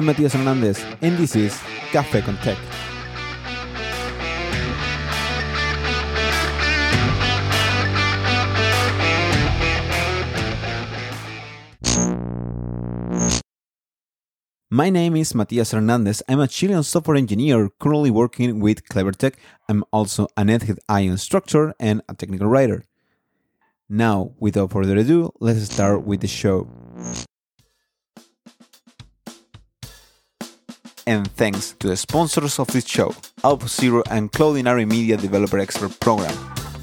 I'm Matias Hernandez, and this is Café con Tech. My name is Matias Hernandez. I'm a Chilean software engineer currently working with CleverTech. I'm also an egghead instructor and a technical writer. Now, without further ado, let's start with the show. And thanks to the sponsors of this show, Auth0 and Cloudinary Media Developer Expert Program.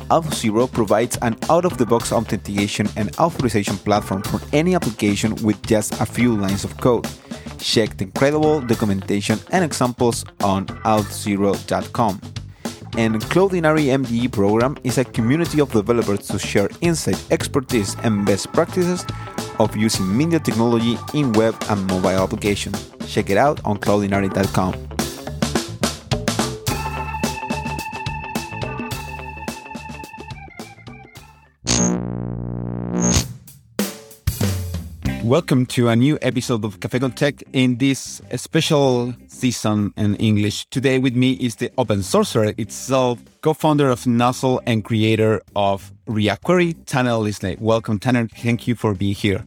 Auth0 provides an out-of-the-box authentication and authorization platform for any application with just a few lines of code. Check the incredible documentation and examples on auth0.com and Cloudinary MDE program is a community of developers to share insight, expertise, and best practices of using media technology in web and mobile applications. Check it out on cloudinary.com. Welcome to a new episode of con Tech in this special season in English. Today with me is the open sourcer itself, co-founder of Nozzle and creator of React Query, Tanner Linsley. Welcome, Tanner. Thank you for being here.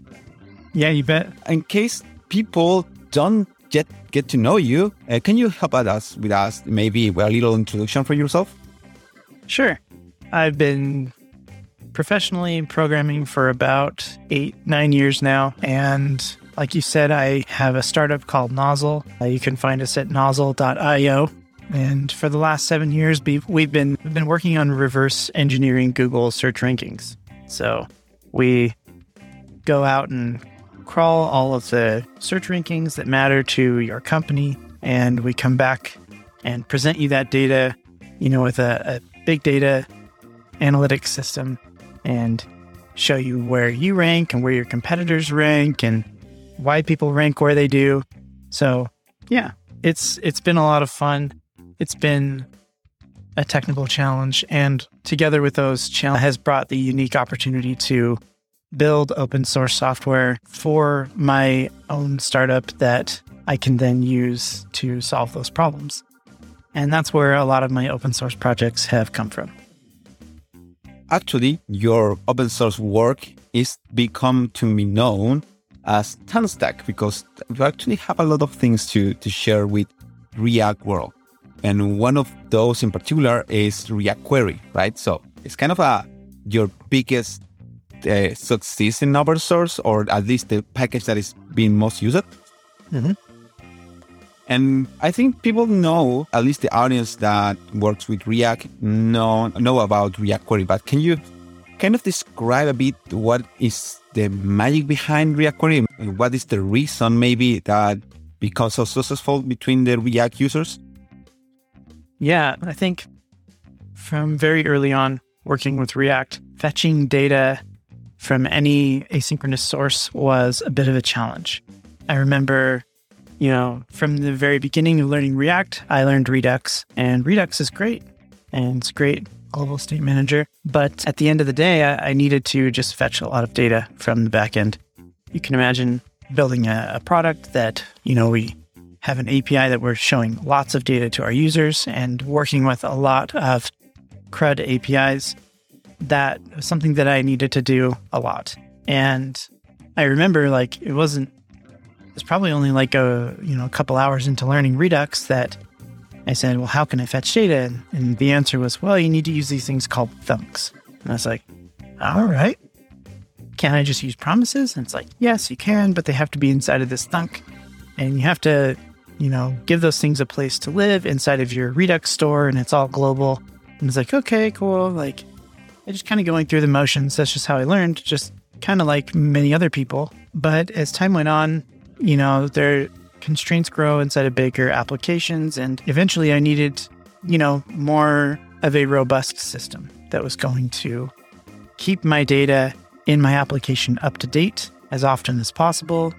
Yeah, you bet. In case people don't yet get to know you, uh, can you help us with us maybe a little introduction for yourself? Sure. I've been professionally programming for about eight, nine years now. And like you said, I have a startup called Nozzle. Uh, you can find us at nozzle.io. And for the last seven years, we've been we've been working on reverse engineering Google search rankings. So we go out and crawl all of the search rankings that matter to your company, and we come back and present you that data, you know, with a, a big data analytics system and show you where you rank and where your competitors rank and why people rank where they do. So, yeah, it's it's been a lot of fun. It's been a technical challenge and together with those challenges has brought the unique opportunity to build open source software for my own startup that I can then use to solve those problems. And that's where a lot of my open source projects have come from actually your open source work is become to be known as TanStack because we actually have a lot of things to, to share with React World. And one of those in particular is React Query, right? So it's kind of a your biggest uh, success in open source, or at least the package that is being most used. Mm-hmm. And I think people know, at least the audience that works with React, know, know about React Query. But can you kind of describe a bit what is the magic behind React Query? What is the reason maybe that becomes so successful between the React users? Yeah, I think from very early on working with React, fetching data from any asynchronous source was a bit of a challenge. I remember you know, from the very beginning of learning React, I learned Redux, and Redux is great. And it's great global state manager. But at the end of the day, I, I needed to just fetch a lot of data from the backend. You can imagine building a, a product that, you know, we have an API that we're showing lots of data to our users and working with a lot of CRUD APIs. That was something that I needed to do a lot. And I remember like it wasn't was probably only like a you know a couple hours into learning Redux that I said, "Well, how can I fetch data?" And the answer was, "Well, you need to use these things called thunks." And I was like, "All right, can I just use promises?" And it's like, "Yes, you can, but they have to be inside of this thunk, and you have to." You know, give those things a place to live inside of your Redux store, and it's all global. And it's like, okay, cool. Like, I just kind of going through the motions. That's just how I learned, just kind of like many other people. But as time went on, you know, their constraints grow inside of bigger applications. And eventually I needed, you know, more of a robust system that was going to keep my data in my application up to date as often as possible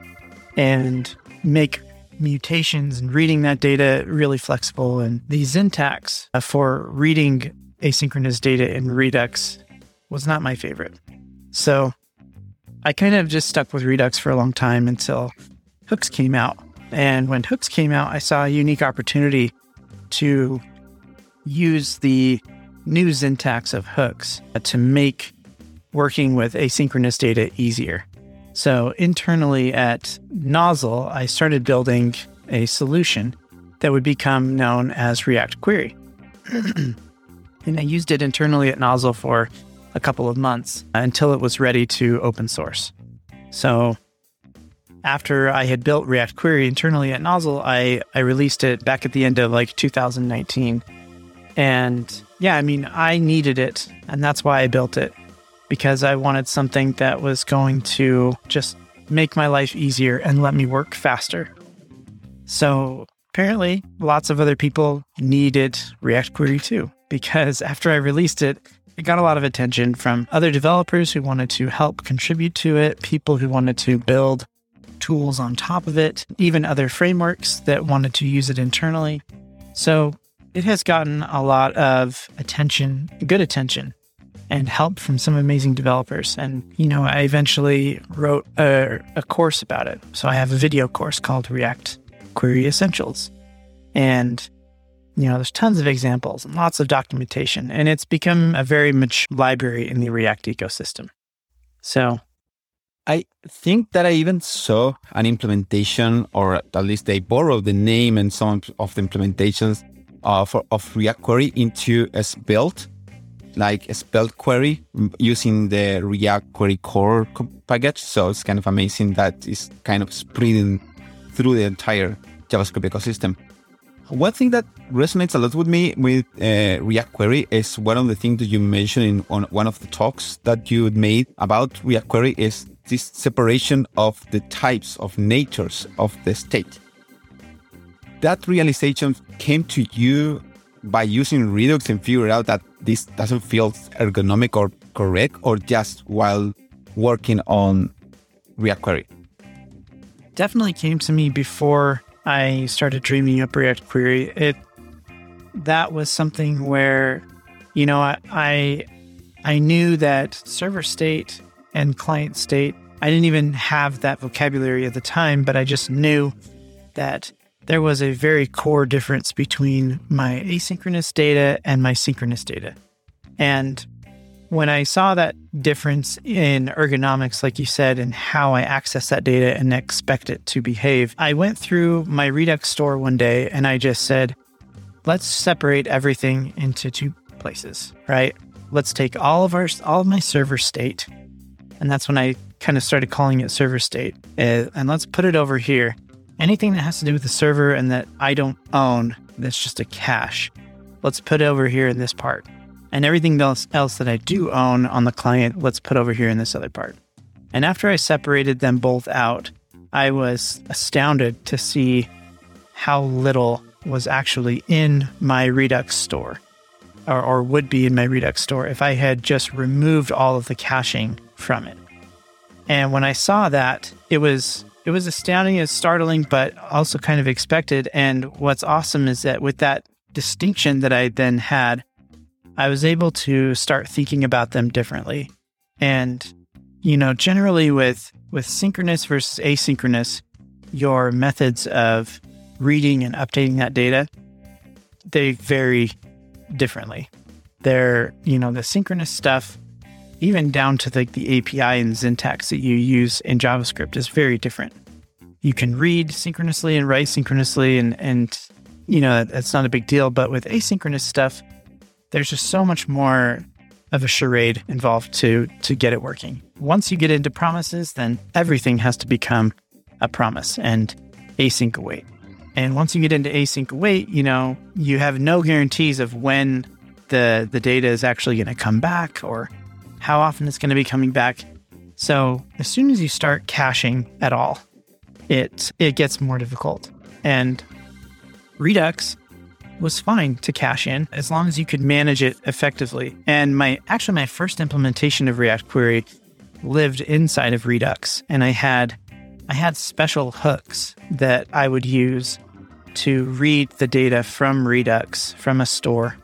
and make mutations and reading that data really flexible. And the syntax uh, for reading asynchronous data in Redux was not my favorite. So I kind of just stuck with Redux for a long time until hooks came out. And when hooks came out, I saw a unique opportunity to use the new syntax of hooks uh, to make working with asynchronous data easier. So internally at Nozzle, I started building a solution that would become known as React Query. and I used it internally at Nozzle for a couple of months until it was ready to open source. So after I had built React Query internally at Nozzle, I, I released it back at the end of like 2019. And yeah, I mean, I needed it. And that's why I built it because I wanted something that was going to just make my life easier and let me work faster. So apparently, lots of other people needed React Query too, because after I released it, it got a lot of attention from other developers who wanted to help contribute to it, people who wanted to build tools on top of it, even other frameworks that wanted to use it internally. So it has gotten a lot of attention, good attention, and help from some amazing developers. And, you know, I eventually wrote a, a course about it. So I have a video course called React Query Essentials. And, you know, there's tons of examples and lots of documentation, and it's become a very much library in the React ecosystem. So I think that I even saw an implementation, or at least they borrowed the name and some of the implementations uh, for, of React Query into a Svelte, like a Svelte query using the React Query core package. So it's kind of amazing that it's kind of spreading through the entire JavaScript ecosystem. One thing that resonates a lot with me with uh, React Query is one of the things that you mentioned in on one of the talks that you made about React Query is this separation of the types of natures of the state. That realization came to you by using Redux and figure out that this doesn't feel ergonomic or correct, or just while working on React Query? Definitely came to me before I started dreaming up React Query. It that was something where, you know, I, I I knew that server state and client state. I didn't even have that vocabulary at the time, but I just knew that there was a very core difference between my asynchronous data and my synchronous data. And when I saw that difference in ergonomics, like you said, and how I access that data and expect it to behave, I went through my Redux store one day and I just said, let's separate everything into two places, right? Let's take all of our all of my server state and that's when I kind of started calling it server state. Uh, and let's put it over here. Anything that has to do with the server and that I don't own, that's just a cache. Let's put over here in this part. And everything else, else that I do own on the client, let's put over here in this other part. And after I separated them both out, I was astounded to see how little was actually in my Redux store or, or would be in my Redux store if I had just removed all of the caching from it. And when I saw that, it was it was astounding, as startling, but also kind of expected. And what's awesome is that with that distinction that I then had, I was able to start thinking about them differently. And you know, generally with with synchronous versus asynchronous, your methods of reading and updating that data they vary differently. They're, you know, the synchronous stuff even down to like the API and syntax that you use in JavaScript is very different. You can read synchronously and write synchronously, and and you know that's not a big deal. But with asynchronous stuff, there's just so much more of a charade involved to to get it working. Once you get into promises, then everything has to become a promise and async await. And once you get into async await, you know you have no guarantees of when the the data is actually going to come back or how often it's going to be coming back. So as soon as you start caching at all, it it gets more difficult. And Redux was fine to cache in as long as you could manage it effectively. And my actually my first implementation of React Query lived inside of Redux and I had I had special hooks that I would use to read the data from Redux from a store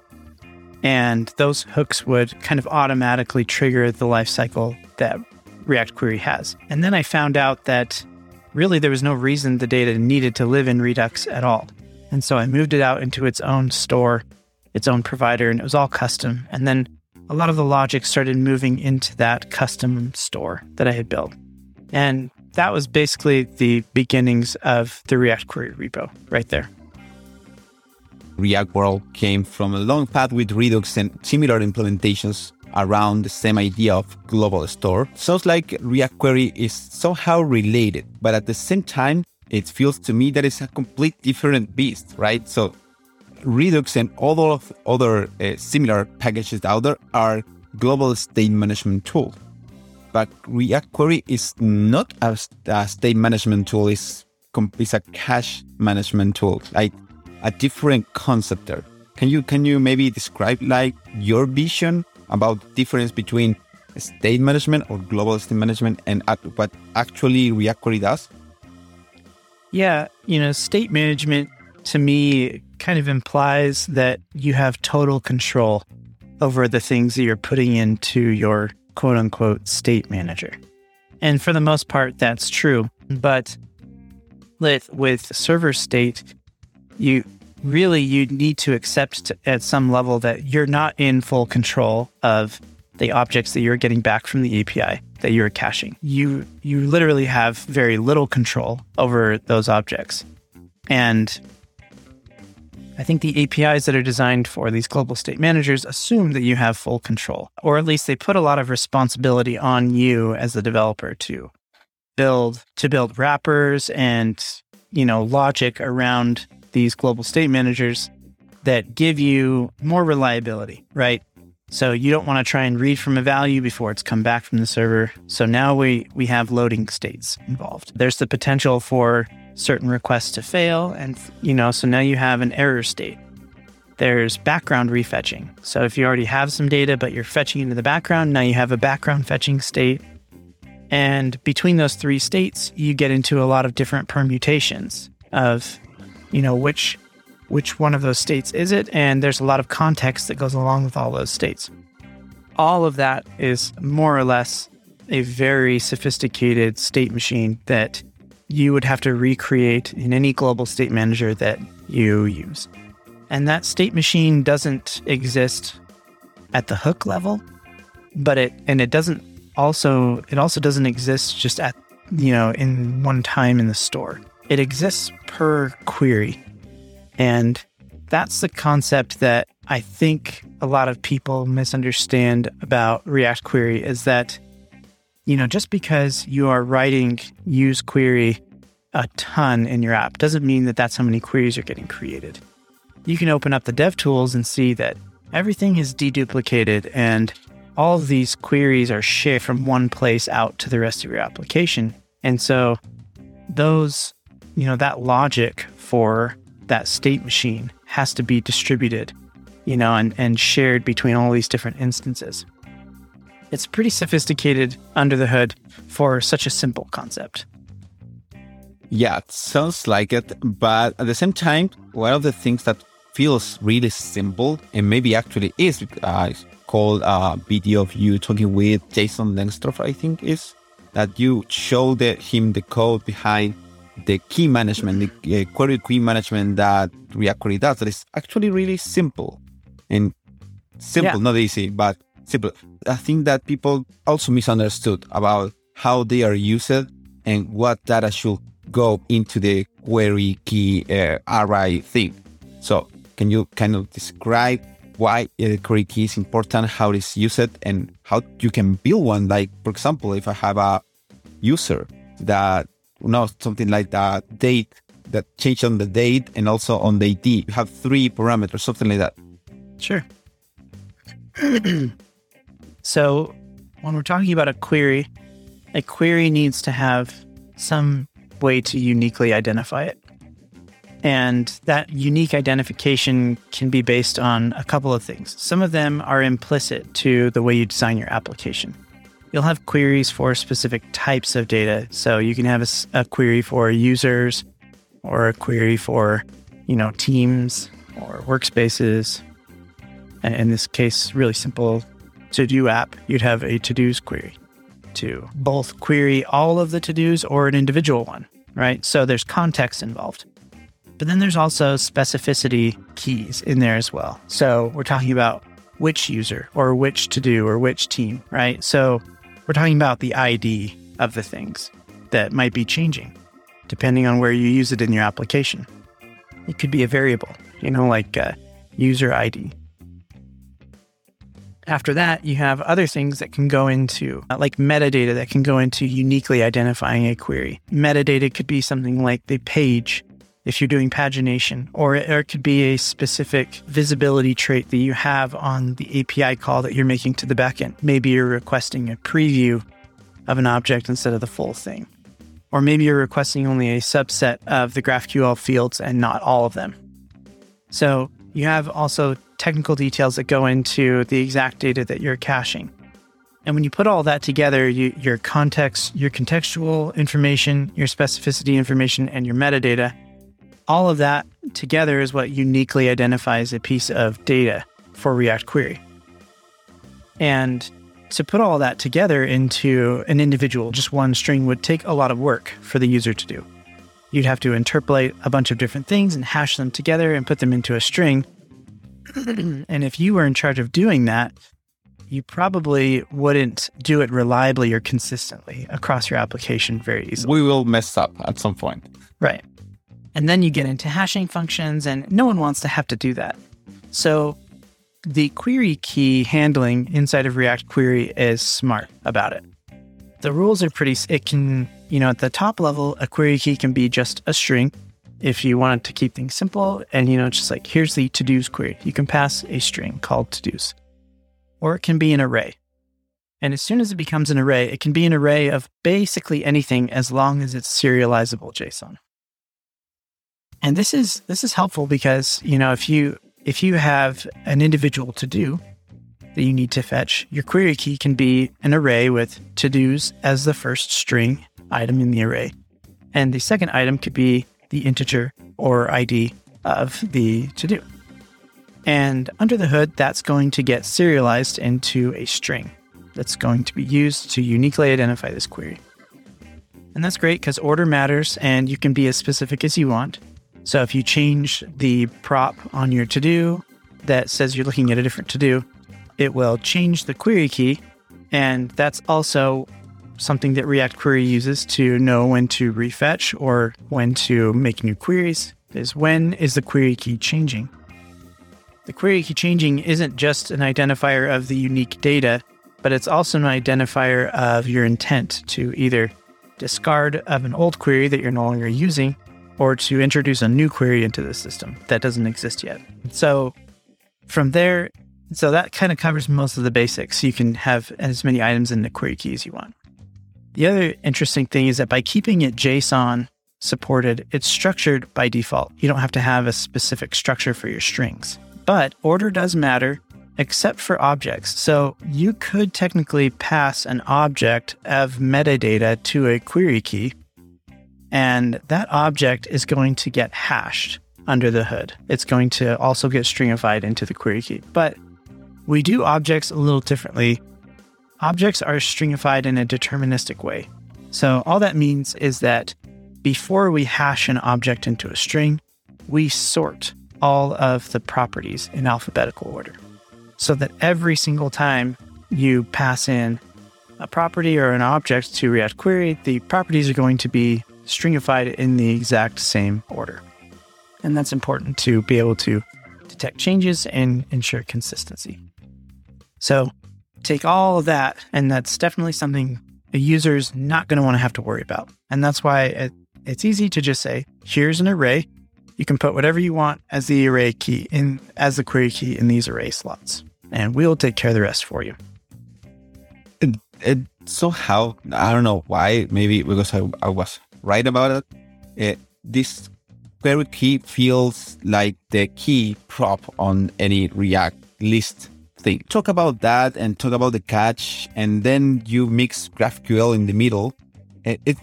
and those hooks would kind of automatically trigger the lifecycle that React Query has. And then I found out that really there was no reason the data needed to live in Redux at all. And so I moved it out into its own store, its own provider, and it was all custom. And then a lot of the logic started moving into that custom store that I had built. And that was basically the beginnings of the React Query repo right there. React World came from a long path with Redux and similar implementations around the same idea of global store. Sounds like React Query is somehow related, but at the same time, it feels to me that it's a complete different beast, right? So Redux and all of other uh, similar packages out there are global state management tool. But React Query is not a, a state management tool, it's, it's a cache management tool, like a different concept there. Can you can you maybe describe like your vision about the difference between state management or global state management and what actually React Query does? Yeah, you know, state management to me kind of implies that you have total control over the things that you're putting into your quote unquote state manager. And for the most part, that's true. But with, with server state, you really you need to accept at some level that you're not in full control of the objects that you're getting back from the API that you're caching. You you literally have very little control over those objects. And I think the APIs that are designed for these global state managers assume that you have full control, or at least they put a lot of responsibility on you as the developer to build to build wrappers and you know logic around these global state managers that give you more reliability, right? So you don't want to try and read from a value before it's come back from the server. So now we we have loading states involved. There's the potential for certain requests to fail and you know, so now you have an error state. There's background refetching. So if you already have some data but you're fetching into the background, now you have a background fetching state. And between those three states, you get into a lot of different permutations of you know which which one of those states is it? And there's a lot of context that goes along with all those states. All of that is more or less a very sophisticated state machine that you would have to recreate in any global state manager that you use. And that state machine doesn't exist at the hook level, but it and it doesn't also it also doesn't exist just at you know in one time in the store. It exists per query. And that's the concept that I think a lot of people misunderstand about React Query is that, you know, just because you are writing use query a ton in your app doesn't mean that that's how many queries are getting created. You can open up the dev tools and see that everything is deduplicated and all of these queries are shared from one place out to the rest of your application. And so those, you know, that logic for that state machine has to be distributed, you know, and, and shared between all these different instances. It's pretty sophisticated under the hood for such a simple concept. Yeah, it sounds like it. But at the same time, one of the things that feels really simple and maybe actually is uh, called a video of you talking with Jason Lengstorf, I think is that you showed him the code behind the key management, the uh, query key management that React Query does, that is actually really simple and simple, yeah. not easy, but simple. I think that people also misunderstood about how they are used and what data should go into the query key uh, array thing. So, can you kind of describe why the query key is important, how it is used, and how you can build one? Like, for example, if I have a user that no, something like that date that change on the date and also on the ID. You have three parameters, something like that. Sure. so when we're talking about a query, a query needs to have some way to uniquely identify it. And that unique identification can be based on a couple of things. Some of them are implicit to the way you design your application you'll have queries for specific types of data. So you can have a, a query for users or a query for, you know, teams or workspaces. And in this case, really simple to do app, you'd have a to dos query to both query all of the to dos or an individual one. right? So there's context involved. But then there's also specificity keys in there as well. So we're talking about which user or which to do or which team, right? So we're talking about the ID of the things that might be changing depending on where you use it in your application. It could be a variable, you know, like uh, user ID. After that, you have other things that can go into, uh, like metadata that can go into uniquely identifying a query. Metadata could be something like the page if you're doing pagination, or it, or it could be a specific visibility trait that you have on the API call that you're making to the backend. Maybe you're requesting a preview of an object instead of the full thing. Or maybe you're requesting only a subset of the GraphQL fields and not all of them. So you have also technical details that go into the exact data that you're caching. And when you put all that together, you, your context, your contextual information, your specificity information, and your metadata, all of that together is what uniquely identifies a piece of data for React Query. And to put all that together into an individual, just one string, would take a lot of work for the user to do. You'd have to interpolate a bunch of different things and hash them together and put them into a string. and if you were in charge of doing that, you probably wouldn't do it reliably or consistently across your application very easily. We will mess up at some point. Right. And then you get into hashing functions, and no one wants to have to do that. So the query key handling inside of React Query is smart about it. The rules are pretty, it can, you know, at the top level, a query key can be just a string. If you wanted to keep things simple and, you know, just like here's the to dos query, you can pass a string called to dos. Or it can be an array. And as soon as it becomes an array, it can be an array of basically anything as long as it's serializable JSON. And this is this is helpful because, you know, if you if you have an individual to do that you need to fetch, your query key can be an array with to dos as the first string item in the array. And the second item could be the integer or ID of the to do. And under the hood, that's going to get serialized into a string that's going to be used to uniquely identify this query. And that's great because order matters and you can be as specific as you want. So if you change the prop on your to do that says you're looking at a different to do, it will change the query key. And that's also something that React Query uses to know when to refetch or when to make new queries is when is the query key changing? The query key changing isn't just an identifier of the unique data, but it's also an identifier of your intent to either discard of an old query that you're no longer using or to introduce a new query into the system that doesn't exist yet. So from there, so that kind of covers most of the basics. You can have as many items in the query key as you want. The other interesting thing is that by keeping it JSON supported, it's structured by default. You don't have to have a specific structure for your strings. But order does matter, except for objects. So you could technically pass an object of metadata to a query key and that object is going to get hashed under the hood. It's going to also get stringified into the query key. But we do objects a little differently. Objects are stringified in a deterministic way. So all that means is that before we hash an object into a string, we sort all of the properties in alphabetical order. So that every single time you pass in a property or an object to React Query, the properties are going to be stringified in the exact same order. And that's important to be able to detect changes and ensure consistency. So take all of that, and that's definitely something a user is not going to want to have to worry about. And that's why it, it's easy to just say, here's an array. You can put whatever you want as the array key in as the query key in these array slots, and we'll take care of the rest for you. It, it somehow I don't know why. Maybe because I, I was right about it. Uh, this query key feels like the key prop on any React list thing. Talk about that and talk about the catch, and then you mix GraphQL in the middle. It, it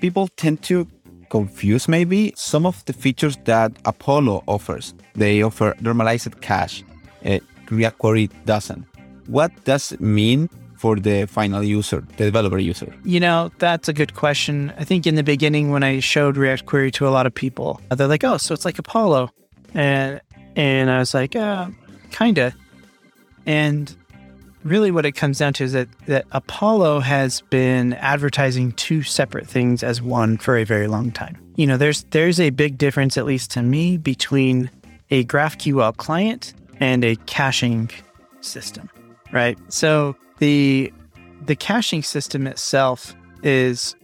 people tend to confuse maybe some of the features that Apollo offers. They offer normalized cache. Uh, React Query doesn't. What does it mean for the final user, the developer user? You know, that's a good question. I think in the beginning, when I showed React Query to a lot of people, they're like, "Oh, so it's like Apollo," and and I was like, uh, "Kinda." And really, what it comes down to is that that Apollo has been advertising two separate things as one for a very long time. You know, there's there's a big difference, at least to me, between a GraphQL client and a caching system, right? So the the caching system itself is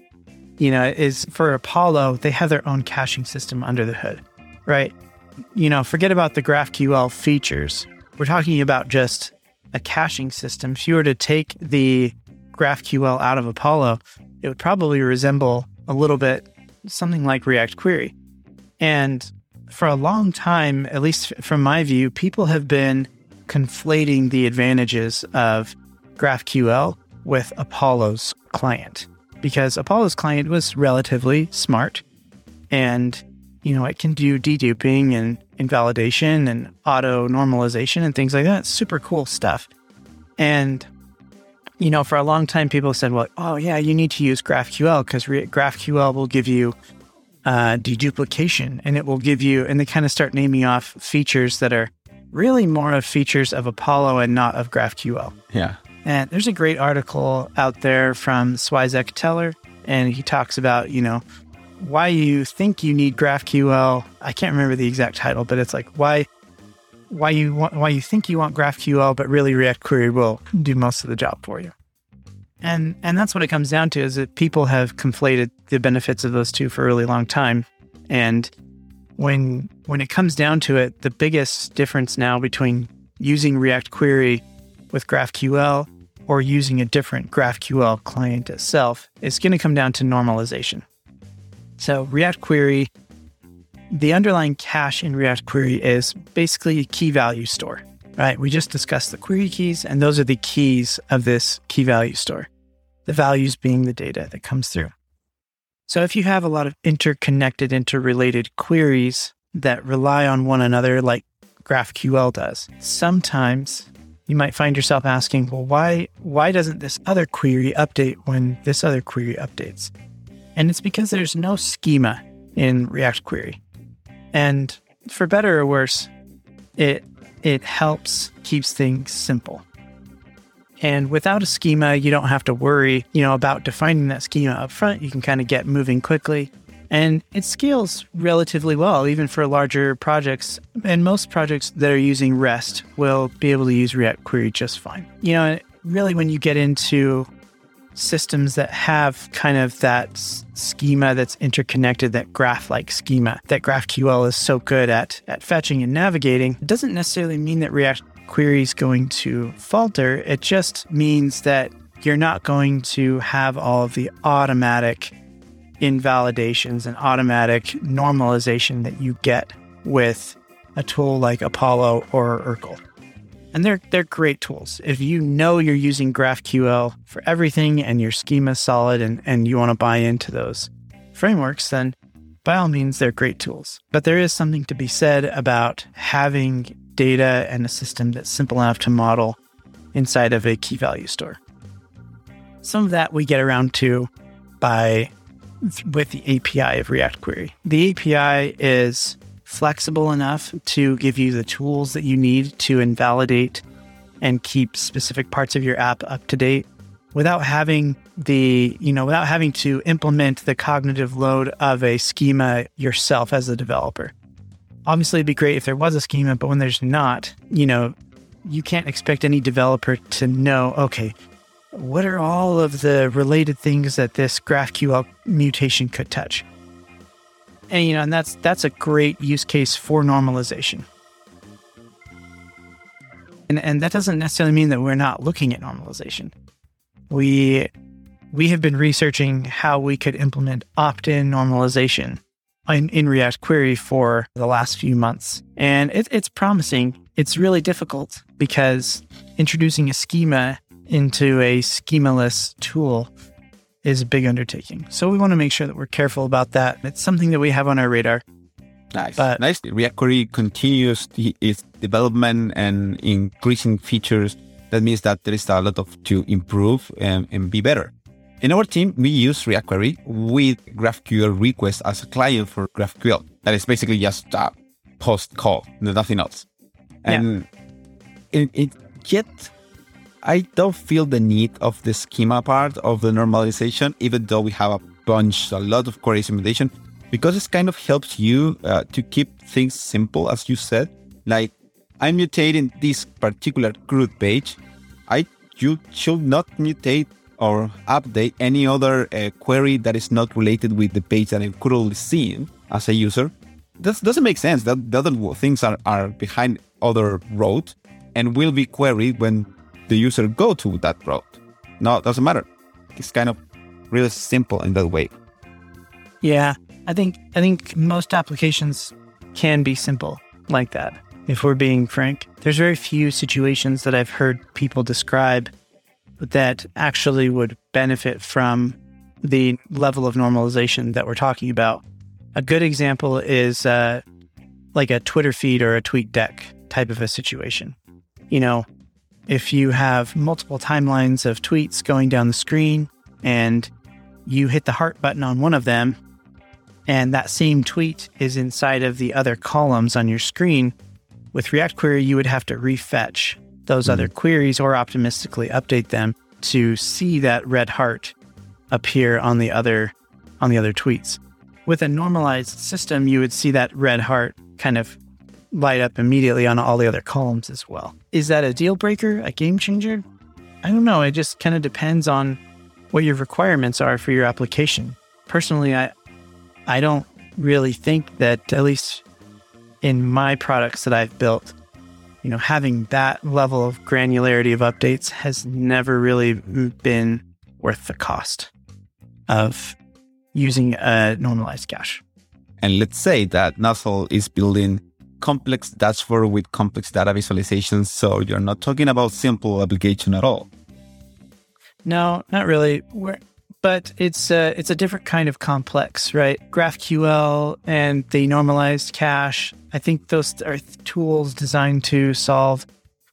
you know is for apollo they have their own caching system under the hood right? You know forget about the graphql features. We're talking about just a caching system. If you were to take the graphql out of apollo it would probably resemble a little bit something like react query. And for a long time at least from my view people have been conflating the advantages of GraphQL with Apollo's client. Because Apollo's client was relatively smart and you know it can do deduping and invalidation and auto normalization and things like that. Super cool stuff. And you know for a long time people said well oh yeah you need to use graphql because graphql will give you uh, deduplication and it will give you and they kind of start naming off features that are really more of features of apollo and not of graphql. Yeah and there's a great article out there from Swyzek Teller, and he talks about, you know, why you think you need GraphQL. I can't remember the exact title, but it's like why why you want why you think you want GraphQL, but really React Query will do most of the job for you. And and that's what it comes down to is that people have conflated the benefits of those two for a really long time. And when when it comes down to it, the biggest difference now between using React Query with GraphQL or using a different GraphQL client itself, it's going to come down to normalization. So, React Query, the underlying cache in React Query is basically a key value store, right? We just discussed the query keys, and those are the keys of this key value store, the values being the data that comes through. So, if you have a lot of interconnected, interrelated queries that rely on one another, like GraphQL does, sometimes you might find yourself asking, well, why why doesn't this other query update when this other query updates? And it's because there's no schema in React Query. And for better or worse, it it helps keeps things simple. And without a schema, you don't have to worry, you know, about defining that schema up front. You can kind of get moving quickly and it scales relatively well, even for larger projects. And most projects that are using REST will be able to use React Query just fine. You know, really, when you get into systems that have kind of that schema that's interconnected, that graph like schema that GraphQL is so good at, at fetching and navigating, it doesn't necessarily mean that React Query is going to falter. It just means that you're not going to have all of the automatic invalidations and automatic normalization that you get with a tool like Apollo or Urql. And they're they're great tools. If you know you're using GraphQL for everything and your schema is solid and, and you want to buy into those frameworks, then by all means they're great tools. But there is something to be said about having data and a system that's simple enough to model inside of a key value store. Some of that we get around to by with the API of React Query. The API is flexible enough to give you the tools that you need to invalidate and keep specific parts of your app up to date without having the, you know, without having to implement the cognitive load of a schema yourself as a developer. Obviously, it'd be great if there was a schema, but when there's not, you know, you can't expect any developer to know, okay, what are all of the related things that this GraphQL mutation could touch? And you know, and that's that's a great use case for normalization. And and that doesn't necessarily mean that we're not looking at normalization. We we have been researching how we could implement opt-in normalization in, in React Query for the last few months. And it, it's promising. It's really difficult because introducing a schema into a schemaless tool is a big undertaking. So we want to make sure that we're careful about that. It's something that we have on our radar. Nice. But, nice. React Query continues its development and increasing features That means that there is a lot of to improve and, and be better. In our team, we use React Query with GraphQL request as a client for GraphQL. That is basically just a post call, nothing else. And yeah. it, it yet I don't feel the need of the schema part of the normalization, even though we have a bunch, a lot of query simulation, because it kind of helps you uh, to keep things simple, as you said. Like, I'm mutating this particular CRUD page. I you should not mutate or update any other uh, query that is not related with the page that I'm currently seeing as a user. That doesn't make sense. That the other things are, are behind other road and will be queried when the user go to that route. No, it doesn't matter. It's kind of really simple in that way. Yeah, I think I think most applications can be simple like that. If we're being frank, there's very few situations that I've heard people describe that actually would benefit from the level of normalization that we're talking about. A good example is uh, like a Twitter feed or a tweet deck type of a situation. You know, if you have multiple timelines of tweets going down the screen and you hit the heart button on one of them, and that same tweet is inside of the other columns on your screen, with React Query, you would have to refetch those mm other queries or optimistically update them to see that red heart appear on the other on the other tweets. With a normalized system, you would see that red heart kind of light up immediately on all the other columns as well. Is that a deal breaker, a game changer? I don't know. It just kind of depends on what your requirements are for your application. Personally, I I don't really think that at least in my products that I've built, you know, having that level of granularity of updates has never really been worth the cost of using a normalized cache. And let's say that Nozzle is building complex dashboard with complex data visualizations. So you're not talking about simple application at all. No, not really. We're, but it's a, it's a different kind of complex, right? GraphQL and the normalized cache. I think those are tools designed to solve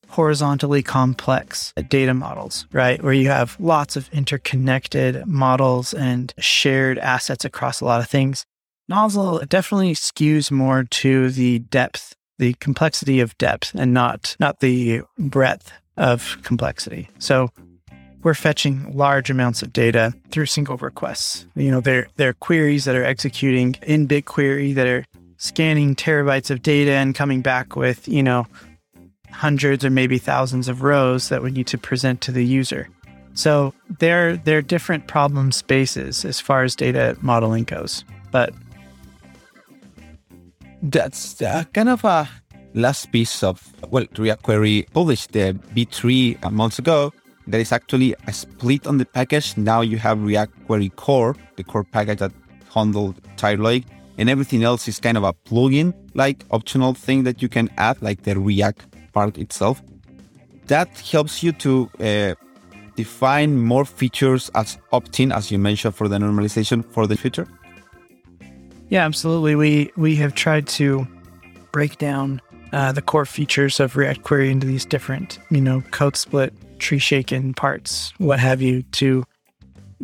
horizontally complex data models, right? Where you have lots of interconnected models and shared assets across a lot of things. Nozzle definitely skews more to the depth, the complexity of depth, and not not the breadth of complexity. So we're fetching large amounts of data through single requests. You know, they're they're queries that are executing in BigQuery that are scanning terabytes of data and coming back with, you know, hundreds or maybe thousands of rows that we need to present to the user. So they're they're different problem spaces as far as data modeling goes. But that's uh, kind of a last piece of, well, React Query published the V3 months ago. There is actually a split on the package. Now you have React Query Core, the core package that handles TireLogic, and everything else is kind of a plugin like optional thing that you can add, like the React part itself. That helps you to uh, define more features as opt-in, as you mentioned, for the normalization for the future. Yeah, absolutely. We we have tried to break down uh, the core features of React Query into these different, you know, code split, tree shaken parts, what have you, to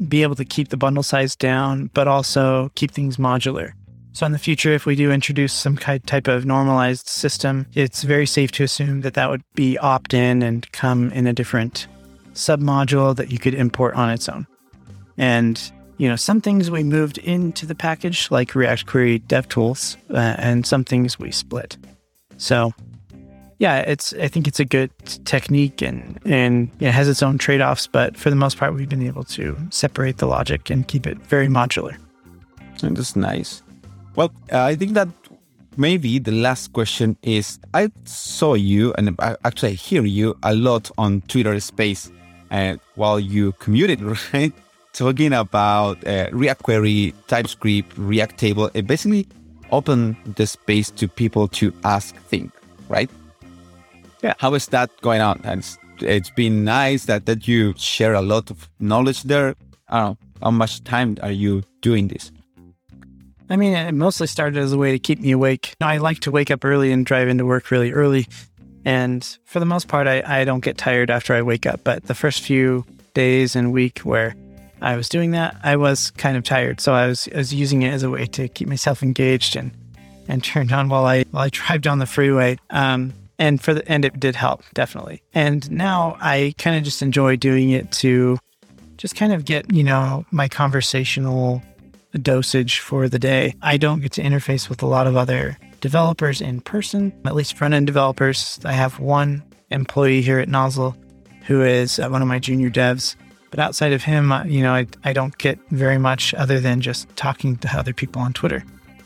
be able to keep the bundle size down, but also keep things modular. So in the future, if we do introduce some kind type of normalized system, it's very safe to assume that that would be opt-in and come in a different submodule that you could import on its own. And you know, some things we moved into the package, like React Query DevTools, uh, and some things we split. So, yeah, it's I think it's a good technique and and it has its own trade offs, but for the most part, we've been able to separate the logic and keep it very modular. That's nice. Well, uh, I think that maybe the last question is: I saw you and I actually hear you a lot on Twitter Space, uh, while you commuted, right? Talking about uh, React Query, TypeScript, React Table, it basically open the space to people to ask think, right? Yeah. How is that going on? And it's, it's been nice that, that you share a lot of knowledge there. I don't know, how much time are you doing this? I mean, it mostly started as a way to keep me awake. I like to wake up early and drive into work really early. And for the most part, I, I don't get tired after I wake up. But the first few days and week where I was doing that, I was kind of tired. So I was, I was using it as a way to keep myself engaged and, and turned on while I, while I drive down the freeway. Um, and for the, and it did help definitely. And now I kind of just enjoy doing it to just kind of get, you know, my conversational dosage for the day. I don't get to interface with a lot of other developers in person, at least front end developers. I have one employee here at Nozzle who is uh, one of my junior devs. But outside of him, you know, I, I don't get very much other than just talking to other people on Twitter.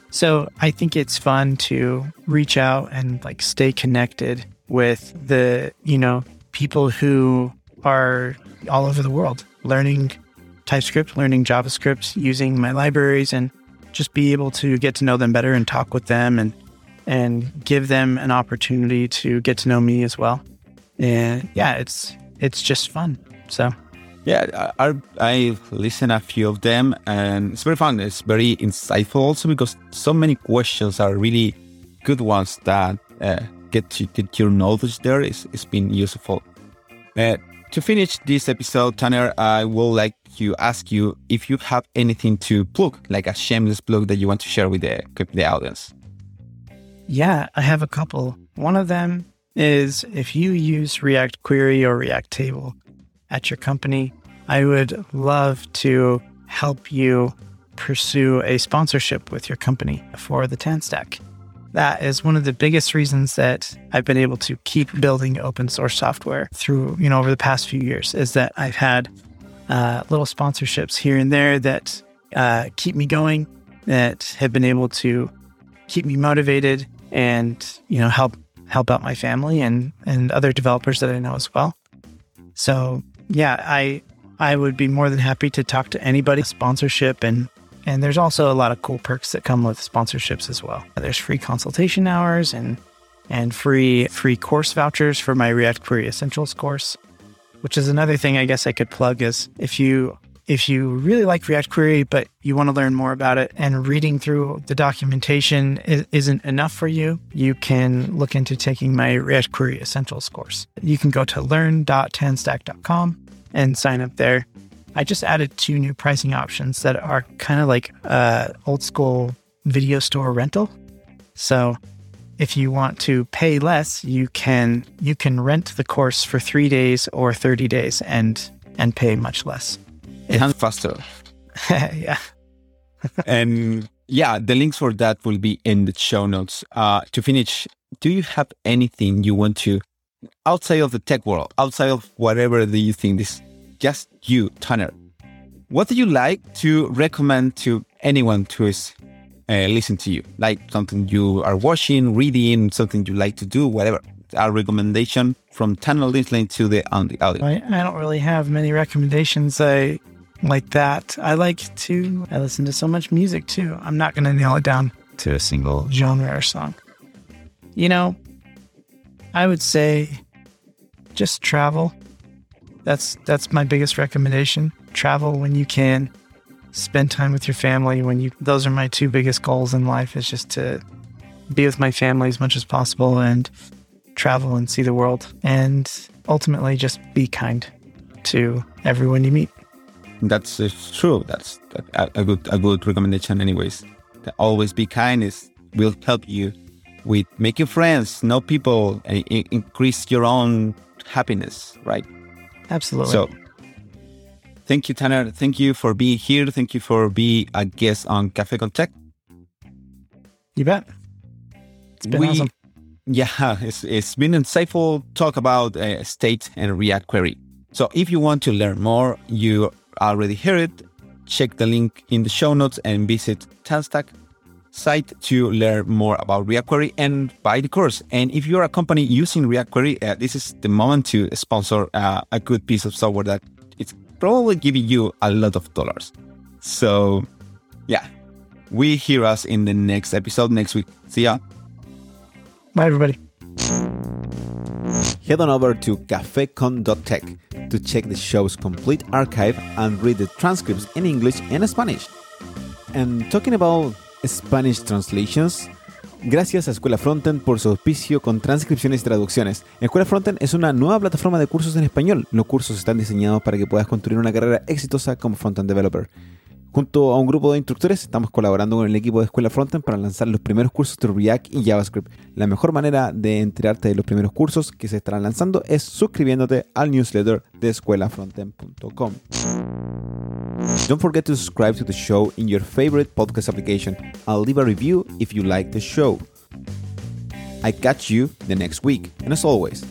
So I think it's fun to reach out and like stay connected with the, you know, people who are all over the world learning TypeScript, learning JavaScript, using my libraries and just be able to get to know them better and talk with them and and give them an opportunity to get to know me as well. And yeah, it's it's just fun. So yeah, I, I listen a few of them and it's very fun. It's very insightful also because so many questions are really good ones that uh, get to get your knowledge there. It's, it's been useful. Uh, to finish this episode, Tanner, I would like to ask you if you have anything to plug, like a shameless plug that you want to share with the, the audience. Yeah, I have a couple. One of them is if you use React Query or React Table at your company, I would love to help you pursue a sponsorship with your company for the TanStack. That is one of the biggest reasons that I've been able to keep building open source software through, you know, over the past few years is that I've had uh, little sponsorships here and there that uh, keep me going, that have been able to keep me motivated and, you know, help help out my family and and other developers that I know as well. So yeah, I I would be more than happy to talk to anybody sponsorship and and there's also a lot of cool perks that come with sponsorships as well. There's free consultation hours and and free free course vouchers for my React Query Essentials course, which is another thing I guess I could plug is if you if you really like React Query but you want to learn more about it and reading through the documentation isn't enough for you, you can look into taking my React Query Essentials course. You can go to learn.tanstack.com and sign up there. I just added two new pricing options that are kind of like uh, old school video store rental. So if you want to pay less, you can you can rent the course for three days or thirty days and and pay much less. And faster. yeah. and yeah, the links for that will be in the show notes. Uh, to finish, do you have anything you want to outside of the tech world, outside of whatever do you think this just you, Tanner. What do you like to recommend to anyone who is uh, listen to you? Like something you are watching, reading, something you like to do, whatever. A recommendation from Tanner listening to the on the audio. I, I don't really have many recommendations. I like that. I like to. I listen to so much music too. I'm not going to nail it down to a single genre or song. You know, I would say just travel. That's that's my biggest recommendation. Travel when you can. Spend time with your family when you those are my two biggest goals in life is just to be with my family as much as possible and travel and see the world and ultimately just be kind to everyone you meet. That's uh, true. That's a, a, good a good recommendation anyways. always be kind is will help you with making friends, know people, and increase your own happiness, right? Absolutely. So thank you, Tanner. Thank you for being here. Thank you for being a guest on Cafe con Tech. You bet. It's been we, awesome. Yeah, it's, it's been insightful talk about uh, state and React query. So if you want to learn more, you already heard it. Check the link in the show notes and visit TanStack site to learn more about React Query and buy the course. And if you're a company using React Query, uh, this is the moment to sponsor uh, a good piece of software that it's probably giving you a lot of dollars. So, yeah, we hear us in the next episode next week. See ya. Bye, everybody. Head on over to cafecon.tech to check the show's complete archive and read the transcripts in English and Spanish. And talking about Spanish translations, Gracias a Escuela Frontend por su auspicio con transcripciones y traducciones. Escuela Frontend es una nueva plataforma de cursos en español. Los cursos están diseñados para que puedas construir una carrera exitosa como frontend developer. Junto a un grupo de instructores estamos colaborando con el equipo de Escuela Frontend para lanzar los primeros cursos de React y JavaScript. La mejor manera de enterarte de los primeros cursos que se estarán lanzando es suscribiéndote al newsletter de escuelafrontend.com. Don't forget to subscribe to the show in your favorite podcast application and leave a review if you like the show. I catch you the next week, and as always,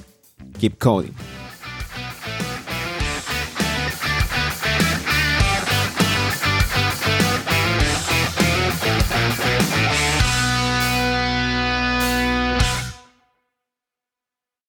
keep coding.